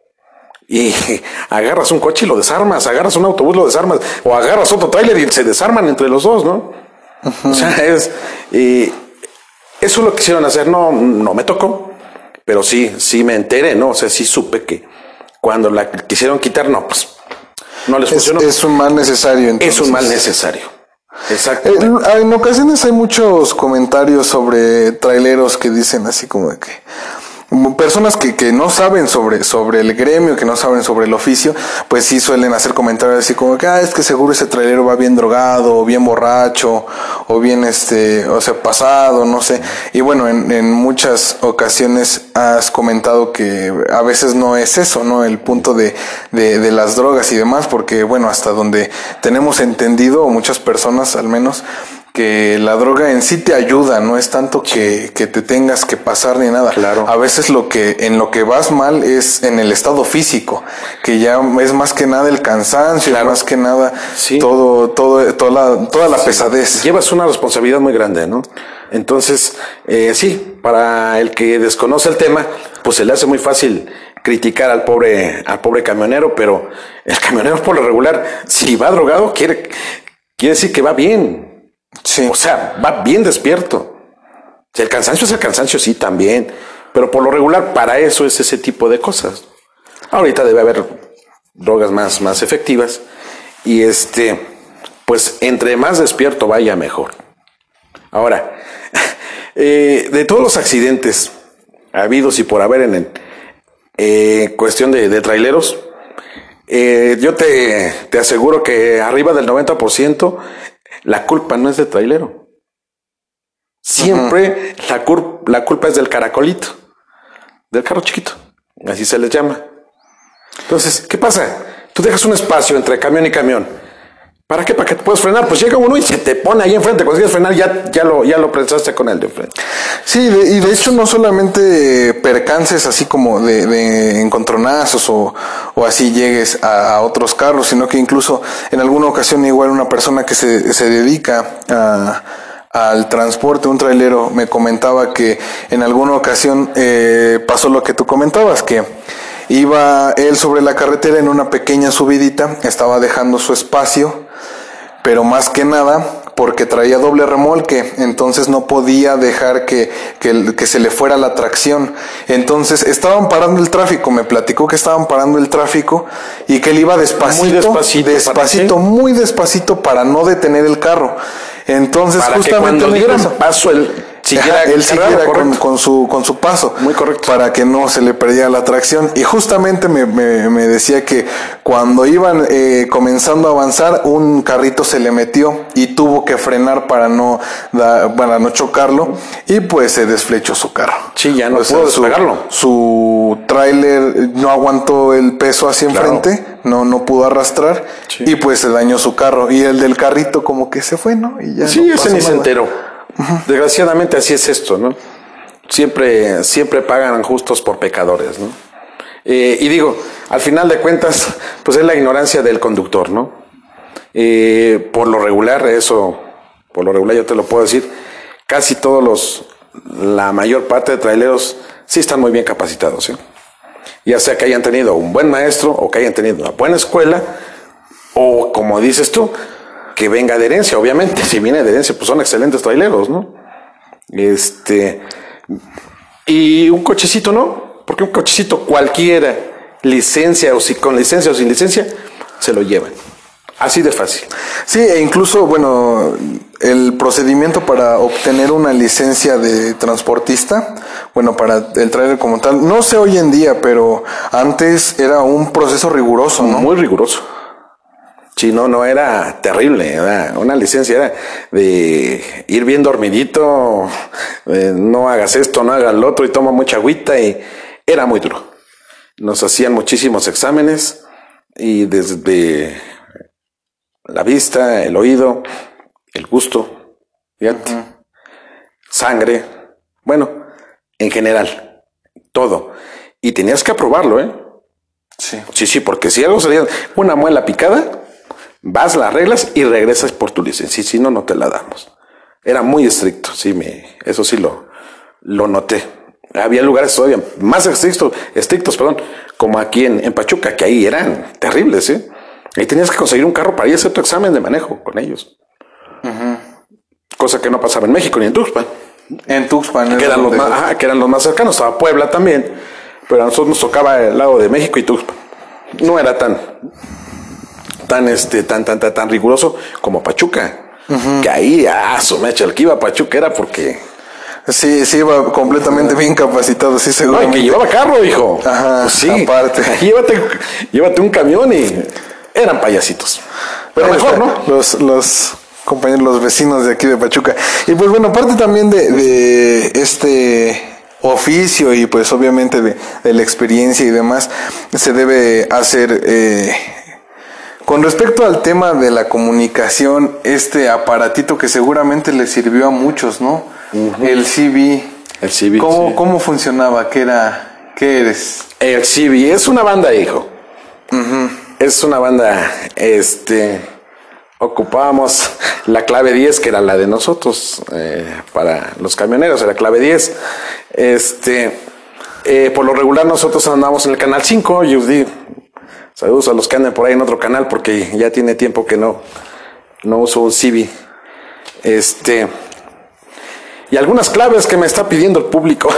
Y agarras un coche y lo desarmas, agarras un autobús y lo desarmas, o agarras otro tráiler y se desarman entre los dos, ¿no? O sea, es... Y eso lo quisieron hacer, no, no me tocó, pero sí, sí me enteré, ¿no? O sea, sí supe que cuando la quisieron quitar, no, pues no les funcionó. Es, un mal necesario. Es un mal necesario. Exacto. Eh, en ocasiones hay muchos comentarios sobre traileros que dicen así como de que personas que, que no saben sobre, sobre el gremio, que no saben sobre el oficio, pues sí suelen hacer comentarios así como que, ah, es que seguro ese trailero va bien drogado, o bien borracho, o bien este, o sea, pasado, no sé. Y bueno, en, en muchas ocasiones has comentado que a veces no es eso, ¿no? El punto de, de, de las drogas y demás, porque bueno, hasta donde tenemos entendido, muchas personas al menos, que la droga en sí te ayuda, no es tanto que, que, te tengas que pasar ni nada. Claro. A veces lo que en lo que vas mal es en el estado físico, que ya es más que nada el cansancio, más que nada todo, todo, toda la, toda la pesadez. Llevas una responsabilidad muy grande, ¿no? Entonces, eh, sí, para el que desconoce el tema, pues se le hace muy fácil criticar al pobre, al pobre camionero, pero el camionero por lo regular, si va drogado, quiere, quiere decir que va bien, o sea, va bien despierto. El cansancio es el cansancio, sí, también. Pero por lo regular, para eso es ese tipo de cosas. Ahorita debe haber drogas más, más efectivas. Y este, pues entre más despierto vaya mejor. Ahora, eh, de todos los accidentes habidos y por haber en el, eh, cuestión de, traileros, eh, yo te, te, aseguro que arriba del 90% la culpa no es del trailero. Siempre la, la culpa es del caracolito, del carro chiquito, así se les llama. Entonces, ¿qué pasa? Tú dejas un espacio entre camión y camión ¿Para qué? ¿Para que te puedas frenar? Pues llega uno y se te pone ahí enfrente. Cuando quieres frenar, ya, ya, lo, ya lo prensaste con el de enfrente. Sí, y de hecho no solamente percances así como de, de encontronazos o, o así llegues a, otros carros, sino que incluso en alguna ocasión igual una persona que se, se dedica a al transporte, un trailero me comentaba que en alguna ocasión eh, pasó lo que tú comentabas, que iba él sobre la carretera en una pequeña subidita, estaba dejando su espacio pero más que nada porque traía doble remolque, entonces no podía dejar que, que, se le fuera la tracción. Entonces estaban parando el tráfico, me platicó que estaban parando el tráfico y que él iba despacito, muy despacito, despacito muy despacito para no detener el carro. Entonces justamente que cuando paso el él siguiera con, su, con su paso. Muy correcto. Para que no se le perdiera la tracción. Y justamente me, me, decía que cuando iban eh, comenzando a avanzar, un carrito se le metió y tuvo que frenar para no, para no chocarlo. Y pues se desflechó su carro. Sí, ya no pudo despegarlo. Su, tráiler no aguantó el peso hacia enfrente, no, no pudo arrastrar. Y pues se dañó su carro. Y el del carrito como que se fue, ¿no? Y ya sí, ese ni se enteró. Desgraciadamente así es esto, ¿no? Siempre, siempre pagan justos por pecadores, ¿no? Eh, y digo, al final de cuentas, pues es la ignorancia del conductor, ¿no? Eh, por lo regular, eso, por lo regular yo te lo puedo decir, casi todos los, la mayor parte de traileros sí están muy bien capacitados, ¿sí? Ya sea que hayan tenido un buen maestro o que hayan tenido una buena escuela, o como dices tú, que venga de herencia, obviamente. Si viene de herencia, pues son excelentes traileros, ¿no? Este. Y un cochecito, ¿no? Porque un cochecito cualquiera, licencia o si con licencia o sin licencia, se lo llevan. Así de fácil. Sí, e incluso, bueno, el procedimiento para obtener una licencia de transportista, bueno, para el trailer como tal, no sé hoy en día, pero antes era un proceso riguroso, ¿no? Muy riguroso. Sí, no, no era terrible, era una licencia era de ir bien dormidito, no hagas esto, no hagas lo otro y toma mucha agüita y era muy duro. Nos hacían muchísimos exámenes y desde la vista, el oído, el gusto, sangre, bueno, en general, todo. Y tenías que aprobarlo, ¿eh? Sí. Sí, sí, porque si algo salía una muela picada, vas, las reglas y regresas por tu licencia. Si no, no te la damos. Era muy estricto, sí, me, eso sí lo, lo noté. Había lugares todavía más estrictos, estrictos, perdón, como aquí en, en Pachuca, que ahí eran terribles, ¿eh? Ahí tenías que conseguir un carro para ir a hacer tu examen de manejo con ellos. Cosa que no pasaba en México ni en Tuxpan. En Tuxpan. Que eran, los más, que eran los más cercanos. Estaba Puebla también. Pero a nosotros nos tocaba el lado de México y Tuxpan. No era tan, tan, este, tan, tan, tan, tan riguroso como Pachuca. Que ahí, ah, su mecha, el que iba a Pachuca era porque. Sí, sí, iba completamente bien capacitado, sí, seguro. No, que llevaba carro, hijo. Ajá, pues sí. Aparte. llévate, llévate un camión y eran payasitos. Pero mejor, ¿no? Los, los compañeros, los vecinos de aquí de Pachuca. Y pues bueno, aparte también de, de este oficio y pues obviamente de, de, la experiencia y demás, se debe hacer eh, con respecto al tema de la comunicación, este aparatito que seguramente le sirvió a muchos, ¿no? El CB. El CB. ¿Cómo, ¿Cómo funcionaba? ¿Qué era? ¿Qué eres? El CB es una banda, hijo. Es una banda, este, ocupábamos la clave 10, que era la de nosotros, eh, para los camioneros, era clave 10. Este, eh, por lo regular nosotros andamos en el canal 5, yo Saludos a los que andan por ahí en otro canal porque ya tiene tiempo que no, no uso un Civi. Este. Y algunas claves que me está pidiendo el público.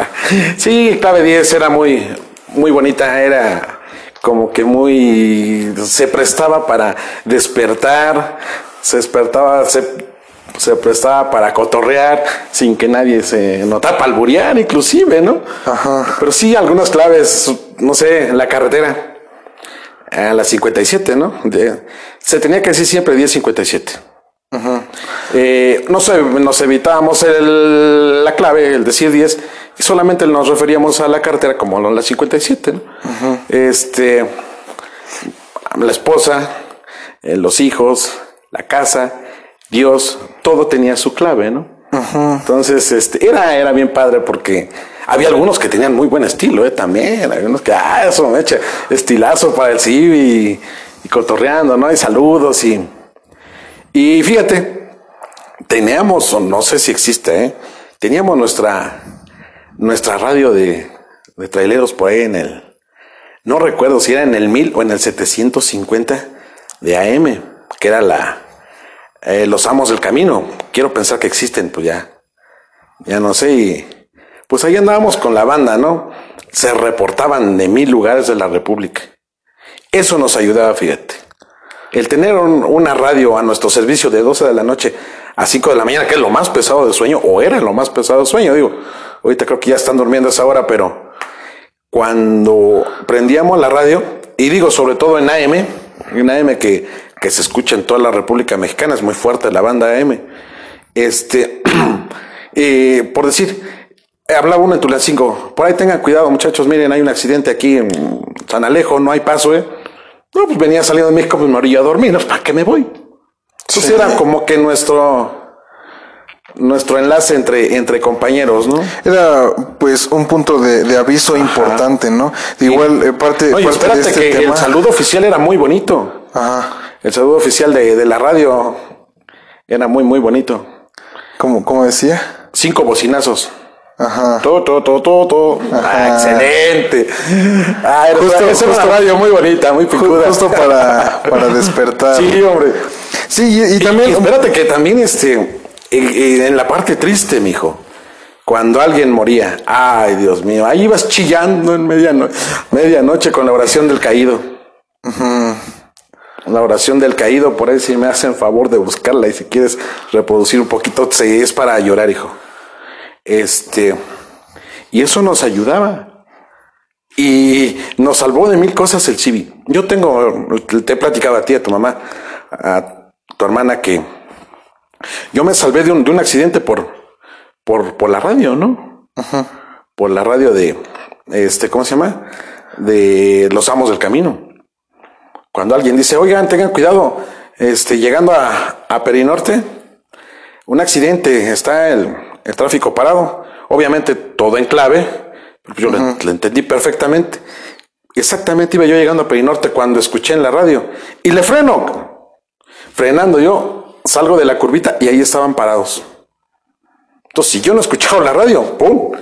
sí, clave 10 era muy, muy bonita, era como que muy se prestaba para despertar, se despertaba, se, se prestaba para cotorrear sin que nadie se notara, para alburear inclusive, ¿no? Ajá. Pero sí, algunas claves, no sé, en la carretera, a las 57, ¿no? De- se tenía que decir siempre 1057. Eh, no sé, nos evitábamos el- la clave, el decir 10, y solamente nos referíamos a la carretera como la 57, ¿no? Este, la esposa, eh, los hijos, la casa, Dios, todo tenía su clave, ¿no? Entonces, este, era, era bien padre porque había algunos que tenían muy buen estilo, ¿eh? También, había unos que, ah, eso me echa estilazo para el CIV y, y cotorreando, ¿no? Y saludos y, y fíjate, teníamos, o no sé si existe, ¿eh? Teníamos nuestra, nuestra radio de, de traileros por ahí en el, no recuerdo si era en el 1000 o en el 750 de AM, que era la, eh, los amos del camino. Quiero pensar que existen, pues ya, ya no sé. Y pues ahí andábamos con la banda, ¿no? Se reportaban de mil lugares de la República. Eso nos ayudaba, fíjate. El tener un- una radio a nuestro servicio de 12 de la noche a 5 de la mañana, que es lo más pesado de sueño, o era lo más pesado de sueño, digo, ahorita creo que ya están durmiendo a esa hora, pero cuando prendíamos la radio, y digo sobre todo en AM, en AM que, que se escucha en toda la República Mexicana, es muy fuerte la banda AM, este, eh, por decir, hablaba uno en Tulancingo, por ahí tengan cuidado muchachos, miren, hay un accidente aquí en San Alejo, no hay paso, eh. No, pues venía saliendo de México, pues me orillé a dormir, ¿no? ¿para qué me voy? Entonces Sí. era como que nuestro, nuestro enlace entre, entre compañeros, ¿no? Era pues un punto de, de aviso importante, ¿no? De igual eh, parte, Oye, parte espérate de este que tema. el saludo oficial era muy bonito. Ajá. El saludo oficial de, de la radio era muy, muy bonito. ¿Cómo, cómo decía? Cinco bocinazos. Ajá. Todo, todo, todo, todo, todo. Ah, excelente. Ah, Justo- esa era una radio muy bonita, muy picuda. Justo para, para despertar. Sí, hombre. Sí, y, y también. Y espérate que también este, en, en la parte triste, mijo. Cuando alguien moría, ay Dios mío, ahí ibas chillando en mediano- medianoche con la oración del caído. La oración del caído, por ahí si me hacen favor de buscarla y si quieres reproducir un poquito, sí, es para llorar, hijo. Este, y eso nos ayudaba. Y nos salvó de mil cosas el Civi. Yo tengo, te he platicado a ti, a tu mamá, a tu hermana, que yo me salvé de un, de un accidente por, por, por la radio, ¿no? Por la radio de, este, ¿cómo se llama? De los amos del camino. Cuando alguien dice, oigan, tengan cuidado, este, llegando a, a Perinorte, un accidente, está el, el tráfico parado, obviamente todo en clave, pero yo lo, lo entendí perfectamente. Exactamente iba yo llegando a Perinorte cuando escuché en la radio y le freno. Frenando yo, salgo de la curvita y ahí estaban parados. Entonces, si yo no escuchaba la radio, ¡pum!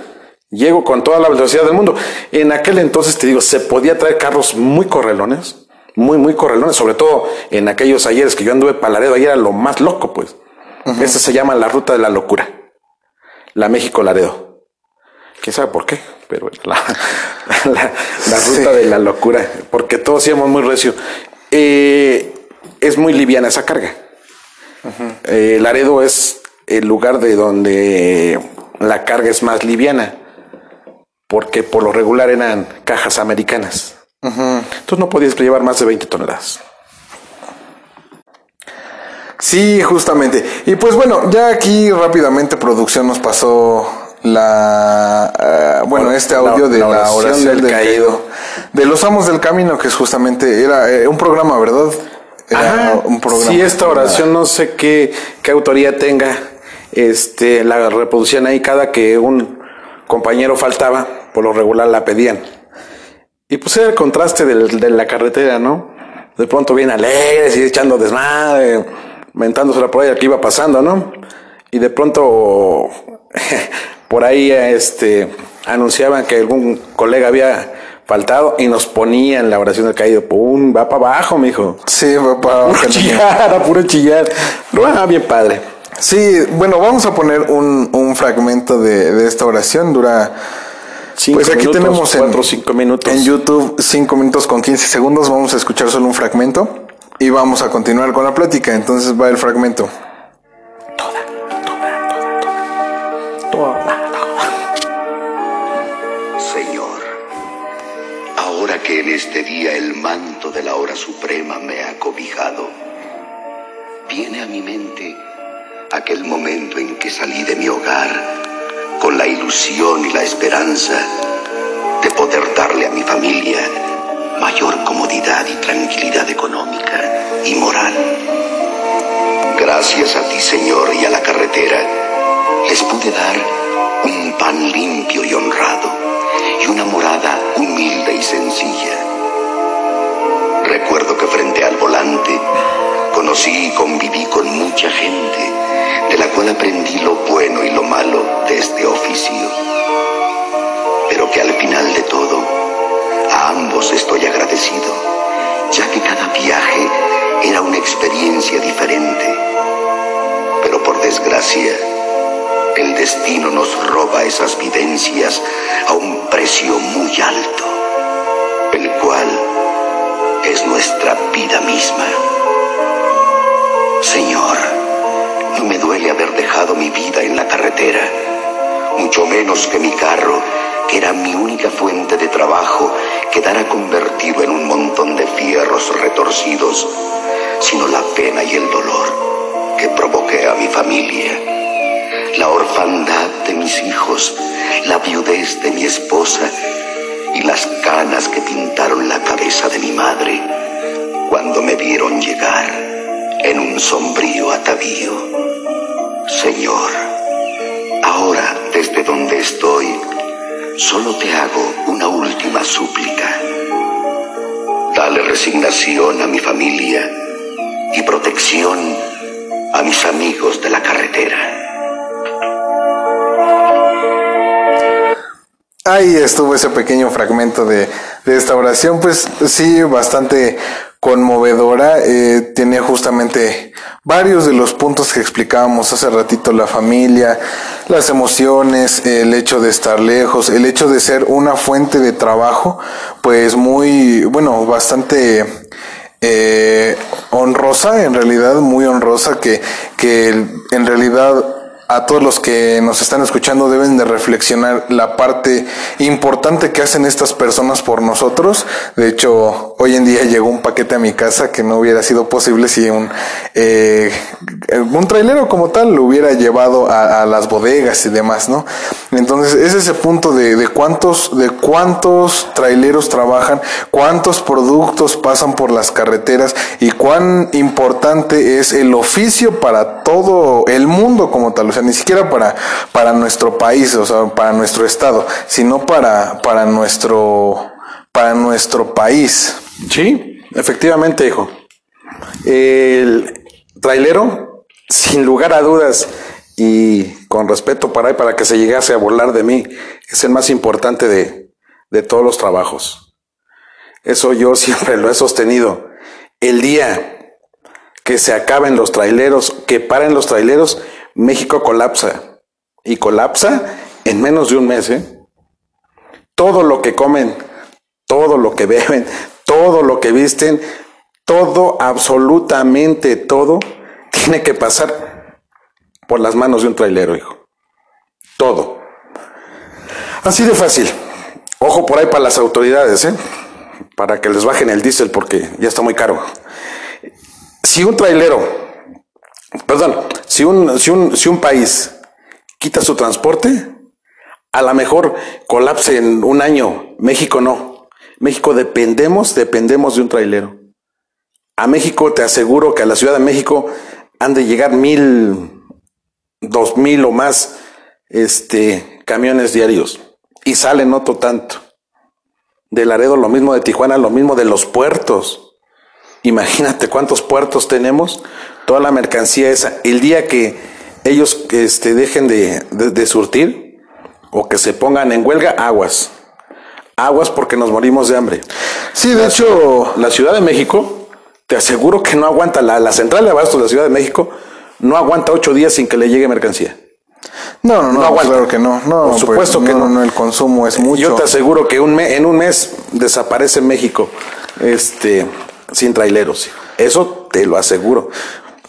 Llego con toda la velocidad del mundo. En aquel entonces, te digo, se podía traer carros muy correlones, muy, muy correlones, sobre todo en aquellos ayeres que yo anduve para Laredo, ahí era lo más loco, pues. Esa se llama la ruta de la locura. La México Laredo. ¿Quién sabe por qué? Pero la, la, la ruta Sí. de la locura. Porque todos íbamos muy recio. Eh, es muy liviana esa carga. Eh, Laredo es el lugar de donde la carga es más liviana. Porque por lo regular eran cajas americanas. Entonces no podías llevar más de 20 toneladas. Sí, justamente. Y pues bueno, ya aquí rápidamente producción nos pasó la ah, bueno, este La- audio de la la oración del caído. De los amos del camino, que es justamente era eh, un programa, ¿verdad? Era Ajá, un programa. Sí, esta oración no sé qué, qué autoría tenga. Este, la reproducían ahí cada que un compañero faltaba, por lo regular la pedían. Y pues era el contraste del- de la carretera, ¿no? De pronto bien alegres y echando desmadre, mentándosela por ahí al que iba pasando, ¿no? Y de pronto por ahí este anunciaban que algún colega había faltado y nos ponían la oración del caído. ¡Pum! Va para abajo, mijo. Sí, fue para Puro chillar, a puro chillar. Ah, bien padre. Sí, bueno, vamos a poner un, un fragmento de, de esta oración. Dura. Cinco pues aquí minutos, tenemos en, cuatro cinco minutos. en YouTube 5 minutos con 15 segundos. Vamos a escuchar solo un fragmento. Y vamos a continuar con la plática. Entonces va el fragmento. Toda, toda, toda, toda, toda. Señor, ahora que en este día el manto de la hora suprema me ha cobijado, viene a mi mente aquel momento en que salí de mi hogar con la ilusión y la esperanza de poder darle a mi familia mayor comodidad y tranquilidad económica y moral. Gracias a ti, Señor, y a la carretera, les pude dar un pan limpio y honrado y una morada humilde y sencilla. Recuerdo que frente al volante conocí y conviví con mucha gente, de la cual aprendí lo bueno y lo malo de este oficio. Pero que al final de todo, ambos estoy agradecido, ya que cada viaje era una experiencia diferente. Pero por desgracia, el destino nos roba esas vivencias a un precio muy alto, el cual es nuestra vida misma. Señor, no me duele haber dejado mi vida en la carretera, mucho menos que mi carro, que era mi única fuente de trabajo, quedara convertido en un montón de fierros retorcidos, sino la pena y el dolor que provoqué a mi familia, la orfandad de mis hijos, la viudez de mi esposa y las canas que pintaron la cabeza de mi madre cuando me vieron llegar en un sombrío atavío. Señor, ahora desde donde estoy, solo te hago una última súplica. Dale resignación a mi familia y protección a mis amigos de la carretera. Ahí estuvo ese pequeño fragmento de, de esta oración, pues sí, bastante conmovedora. Eh, tiene justamente varios de los puntos que explicábamos hace ratito, la familia, las emociones, el hecho de estar lejos, el hecho de ser una fuente de trabajo, pues muy, bueno, bastante eh, honrosa, en realidad, muy honrosa, que, que en realidad a todos los que nos están escuchando deben de reflexionar la parte importante que hacen estas personas por nosotros. De hecho, hoy en día llegó un paquete a mi casa que no hubiera sido posible si un, eh, un trailero como tal lo hubiera llevado a, a, las bodegas y demás, ¿no? Entonces, es ese punto de, de cuántos, de cuántos traileros trabajan, cuántos productos pasan por las carreteras y cuán importante es el oficio para todo el mundo como tal sea, ni siquiera para, para nuestro país, o sea, para nuestro estado, sino para, para nuestro, para nuestro país. Sí, efectivamente, hijo. El trailero, sin lugar a dudas, y con respeto para él, para que se llegase a burlar de mí, es el más importante de, de todos los trabajos. Eso yo siempre lo he sostenido. El día que se acaben los traileros, que paren los traileros, México colapsa. Y colapsa en menos de un mes. ¿eh? Todo lo que comen, todo lo que beben, todo lo que visten, todo, absolutamente todo, tiene que pasar por las manos de un trailero, hijo. Todo. Así de fácil. Ojo por ahí para las autoridades, ¿eh? Para que les bajen el diésel porque ya está muy caro. Si un trailero, perdón, si un, si un, si un país quita su transporte, a lo mejor colapse en un año. México no. México dependemos, dependemos de un trailero. A México te aseguro que a la Ciudad de México han de llegar mil, dos mil o más este, camiones diarios. Y salen otro tanto. De Laredo lo mismo, de Tijuana lo mismo, de los puertos. Imagínate cuántos puertos tenemos, toda la mercancía esa. El día que ellos este, dejen de, de, de surtir o que se pongan en huelga, aguas. Aguas porque nos morimos de hambre. Sí, de la, hecho, la Ciudad de México, te aseguro que no aguanta, la, la central de abastos de la Ciudad de México no aguanta ocho días sin que le llegue mercancía. No, no, no, No aguanta. claro que no. No, Por supuesto pues, que no. no. el consumo es mucho. Yo te aseguro que un me- en un mes desaparece México este, sin traileros. Eso te lo aseguro.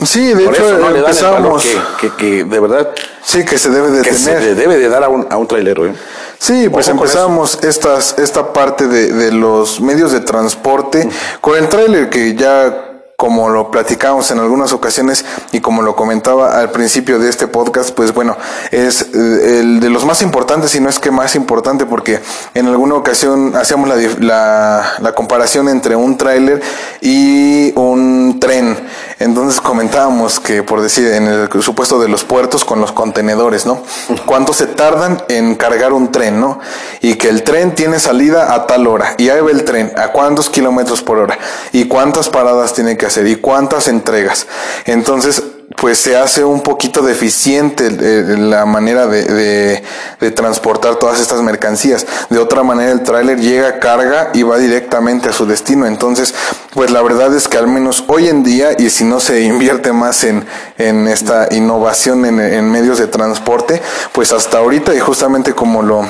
Sí, de Por hecho eso no le dan el valor empezamos. que, que, que de verdad Sí, que se debe de que se tener. le debe de dar a un, a un trailero. ¿eh? Sí, pues Ojo empezamos estas, esta parte de, de los medios de transporte con el tráiler que ya como lo platicamos en algunas ocasiones y como lo comentaba al principio de este podcast, pues bueno, es eh, el de los más importantes y no es que más importante porque en alguna ocasión hacíamos la, la, la comparación entre un tráiler y un tren. Entonces comentábamos que, por decir, en el supuesto de los puertos con los contenedores, ¿no? ¿Cuánto se tardan en cargar un tren, ¿no? Y que el tren tiene salida a tal hora. Y ahí va el tren, a cuántos kilómetros por hora. Y cuántas paradas tiene que hacer. Y cuántas entregas. Entonces, pues se hace un poquito deficiente eh, la manera de, de- de transportar todas estas mercancías. De otra manera, el tráiler llega, carga y va directamente a su destino. Entonces, pues la verdad es que al menos hoy en día, y si no se invierte más en, en esta innovación en, en medios de transporte, pues hasta ahorita, y justamente como lo,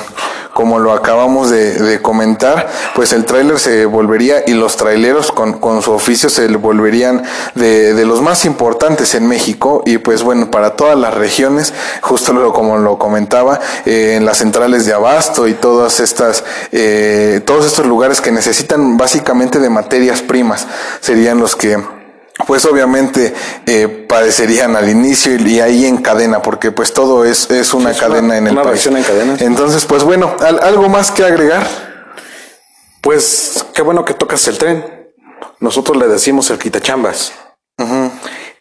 como lo acabamos de, de comentar, pues el tráiler se volvería y los traileros con, con su oficio se volverían de, de los más importantes en México. Y pues bueno, para todas las regiones, justo lo, como lo comentaba, eh, en las centrales de abasto y todas estas, eh, todos estos lugares que necesitan básicamente de materias primas serían los que pues obviamente eh, padecerían al inicio y, y ahí en cadena, porque pues todo es, es una es una- cadena en el una país. en cadena. Entonces, pues bueno, ¿al- ¿algo más que agregar? Pues qué bueno que tocas el tren. Nosotros le decimos el quitachambas.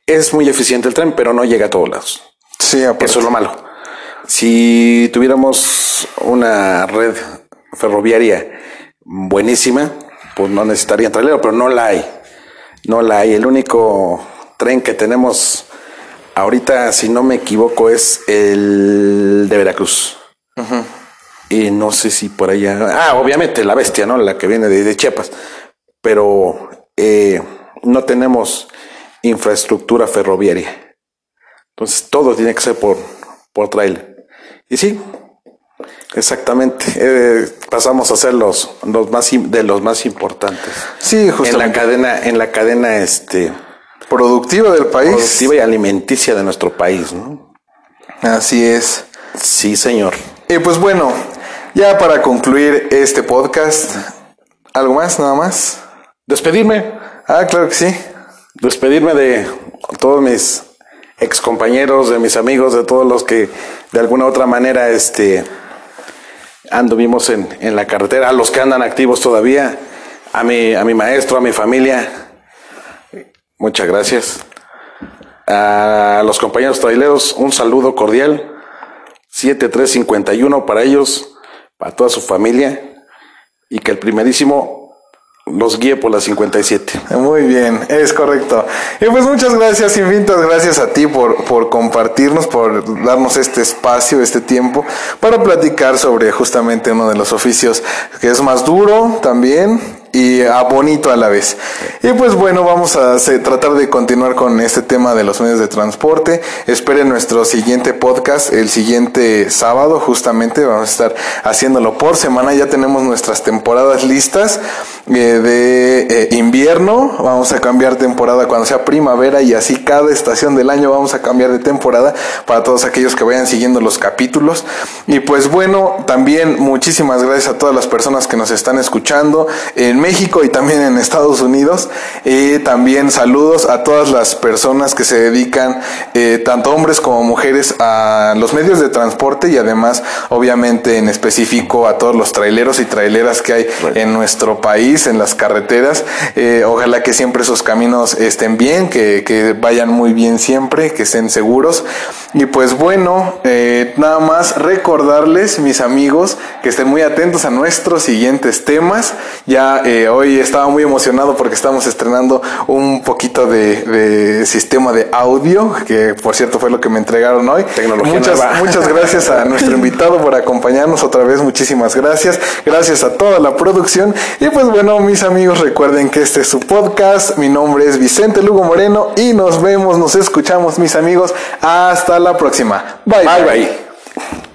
Es muy eficiente el tren, pero no llega a todos lados. Sí, aparte. Eso es lo malo. Si tuviéramos una red ferroviaria buenísima, pues no necesitaría trailero, pero no la hay. No la hay. El único tren que tenemos ahorita, si no me equivoco, es el de Veracruz. Y no sé si por allá. Ah, obviamente la bestia, ¿no? La que viene de, de Chiapas. Pero eh, no tenemos infraestructura ferroviaria. Entonces todo tiene que ser por, por trailer. Y sí, exactamente. eh, pasamos a ser los, los más de los más importantes. Sí, En la justamente. cadena, en la cadena este, Productiva del país. productiva y alimenticia de nuestro país, ¿no? Así es. Sí, señor. Y pues bueno, ya para concluir este podcast, ¿algo más? ¿Nada más? Despedirme. Ah, claro que sí. despedirme de todos mis ex compañeros, de mis amigos, de todos los que de alguna u otra manera este anduvimos en, en la carretera, a los que andan activos todavía, a mi, a mi maestro, a mi familia. Muchas gracias. A los compañeros traileros, un saludo cordial. 7351 para ellos, para toda su familia. Y que el primerísimo los guíe por la 57. Muy bien, es correcto. Y pues muchas gracias, infinitas gracias a ti por, por compartirnos, por darnos este espacio, este tiempo, para platicar sobre justamente uno de los oficios que es más duro también y ah, bonito a la vez. Y pues bueno, vamos a tratar de continuar con este tema de los medios de transporte. Esperen nuestro siguiente podcast el siguiente sábado, justamente vamos a estar haciéndolo por semana. Ya tenemos nuestras temporadas listas eh, de eh, invierno. Vamos a cambiar temporada cuando sea primavera y así cada estación del año vamos a cambiar de temporada para todos aquellos que vayan siguiendo los capítulos. Y pues bueno, también muchísimas gracias a todas las personas que nos están escuchando México y también en Estados Unidos. Y también saludos a todas las personas que se dedican, eh, tanto hombres como mujeres, a los medios de transporte y además, obviamente, en específico a todos los traileros y traileras que hay en nuestro país, en las carreteras. Eh, ojalá que siempre esos caminos estén bien, que, que vayan muy bien siempre, que estén seguros. Y pues bueno, eh, nada más recordarles, mis amigos, que estén muy atentos a nuestros siguientes temas. Ya eh, hoy estaba muy emocionado porque estamos estrenando un poquito de, de sistema de audio, que por cierto fue lo que me entregaron hoy. Tecnología muchas, nueva. muchas gracias a nuestro invitado por acompañarnos otra vez. Muchísimas gracias. Gracias a toda la producción. Y pues bueno, mis amigos, recuerden que este es su podcast. Mi nombre es Vicente Lugo Moreno y nos vemos, nos escuchamos, mis amigos. Hasta la próxima. bye. Bye, bye.